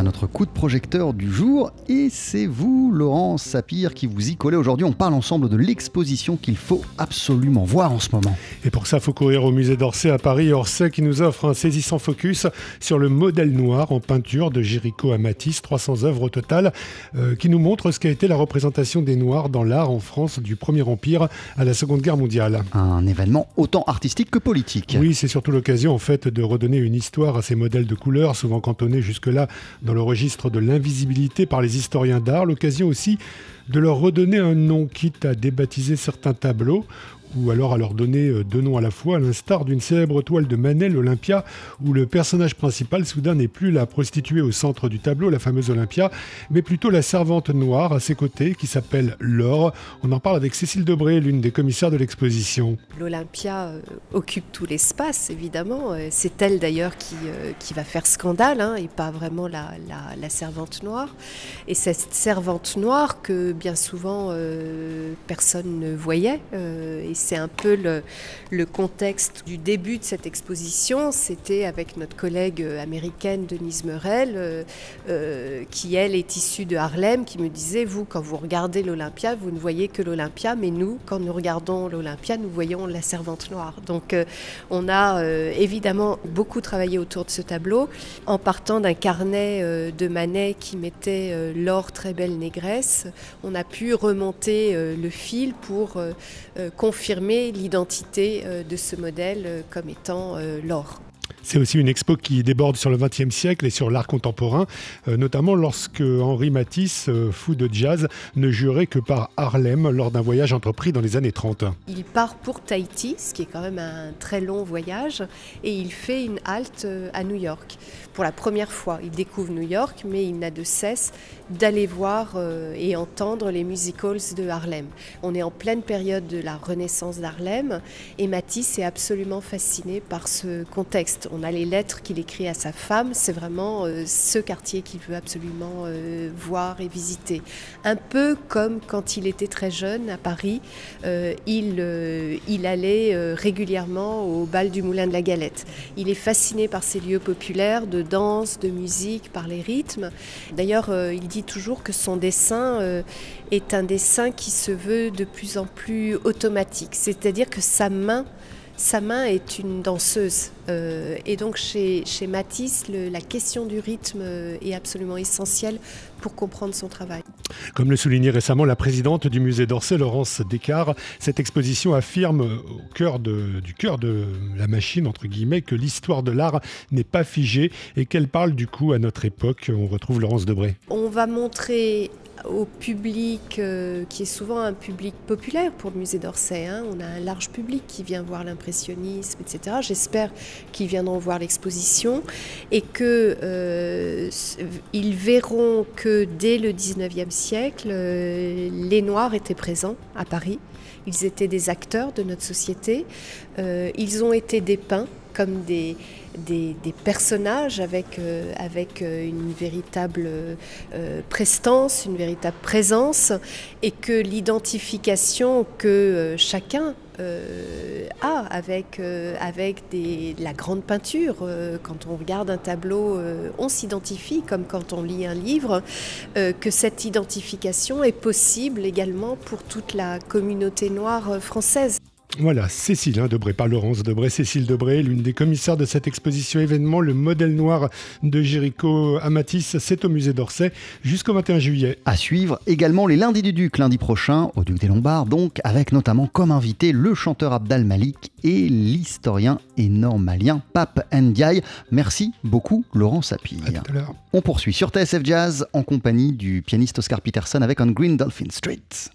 à notre coup de projecteur du jour. Et c'est vous, Laurent Sapir, qui vous y collez aujourd'hui. On parle ensemble de l'exposition qu'il faut absolument voir en ce moment. Et pour ça, il faut courir au musée d'Orsay à Paris. Orsay qui nous offre un saisissant focus sur le modèle noir en peinture de Géricault à Matisse, 300 œuvres au total, euh, qui nous montre ce qu'a été la représentation des Noirs dans l'art en France du Premier Empire à la Seconde Guerre mondiale. Un événement autant artistique que politique. Oui, c'est surtout l'occasion en fait de redonner une histoire à ces modèles de couleurs, souvent cantonnés jusque-là dans le registre de l'invisibilité par les historiens d'art. L'occasion aussi de leur redonner un nom, quitte à débaptiser certains tableaux ou alors à leur donner euh, deux noms à la fois, à l'instar d'une célèbre toile de Manel, Olympia, où le personnage principal soudain n'est plus la prostituée au centre du tableau, la fameuse Olympia, mais plutôt la servante noire à ses côtés, qui s'appelle Laure. On en parle avec Cécile Debré, l'une des commissaires de l'exposition. L'Olympia euh, occupe tout l'espace, évidemment. Euh, c'est elle d'ailleurs qui, qui va faire scandale, hein, et pas vraiment la, la, servante noire. Et cette servante noire que bien souvent personne ne voyait, c'est un peu le, contexte du début de cette exposition. C'était avec notre collègue américaine Denise Merel, euh, euh, qui elle est issue de Harlem, qui me disait, vous, quand vous regardez l'Olympia, vous ne voyez que l'Olympia, mais nous, quand nous regardons l'Olympia, nous voyons la servante noire. Donc euh, on a évidemment beaucoup travaillé autour de ce tableau, en partant d'un carnet de Manet qui mettait l'or très belle négresse. On a pu remonter le fil pour confirmer l'identité euh, de ce modèle euh, comme étant euh, l'or. C'est aussi une expo qui déborde sur le XXe siècle et sur l'art contemporain, notamment lorsque Henri Matisse, fou de jazz, ne jurait que par Harlem lors d'un voyage entrepris dans les années 30. Il part pour Tahiti, ce qui est quand même un très long voyage, et il fait une halte à New York. Pour la première fois, il découvre New York, mais il n'a de cesse d'aller voir et entendre les musicals de Harlem. On est en pleine période de la renaissance d'Harlem, et Matisse est absolument fasciné par ce contexte on a les lettres qu'il écrit à sa femme, c'est vraiment euh, ce quartier qu'il veut absolument euh, voir et visiter. Un peu comme quand il était très jeune à Paris, euh, il, il allait régulièrement au bal du Moulin de la Galette. Il est fasciné par ces lieux populaires de danse, de musique, par les rythmes. D'ailleurs, il dit toujours que son dessin est un dessin qui se veut de plus en plus automatique, c'est-à-dire que sa main sa main est une danseuse. Euh, et donc chez, chez Matisse, la question du rythme euh, est absolument essentielle pour comprendre son travail. Comme le soulignait récemment la présidente du musée d'Orsay, Laurence Descartes, cette exposition affirme au cœur de, du cœur de la machine, entre guillemets, que l'histoire de l'art n'est pas figée et qu'elle parle du coup à notre époque. On retrouve Laurence Debré. On va montrer au public euh, qui est souvent un public populaire pour le musée d'Orsay. Hein. On a un large public qui vient voir l'impressionnisme, etc. J'espère qu'ils viendront voir l'exposition et qu'ils euh, verront que dès le 19e siècle, euh, les Noirs étaient présents à Paris. Ils étaient des acteurs de notre société. ils ont été dépeints comme des, des, personnages avec, euh, avec euh, une véritable euh, prestance, une véritable présence, et que l'identification que chacun a avec, avec des, la grande peinture. quand on regarde un tableau, on s'identifie comme quand on lit un livre, que cette identification est possible également pour toute la communauté noire française. Voilà, Cécile hein, Debré, pas Laurence Debré, Cécile Debré, l'une des commissaires de cette exposition événement, le modèle noir de Jéricho Amatis, c'est au musée d'Orsay jusqu'au 21 juillet. À suivre également les lundis du Duc, lundi prochain, au Duc des Lombards, donc avec notamment comme invité le chanteur Abdal Malik et l'historien et normalien Pape Ndiaye. Merci beaucoup Laurent Sapir. On poursuit sur TSF Jazz en compagnie du pianiste Oscar Peterson avec On Green Dolphin Street.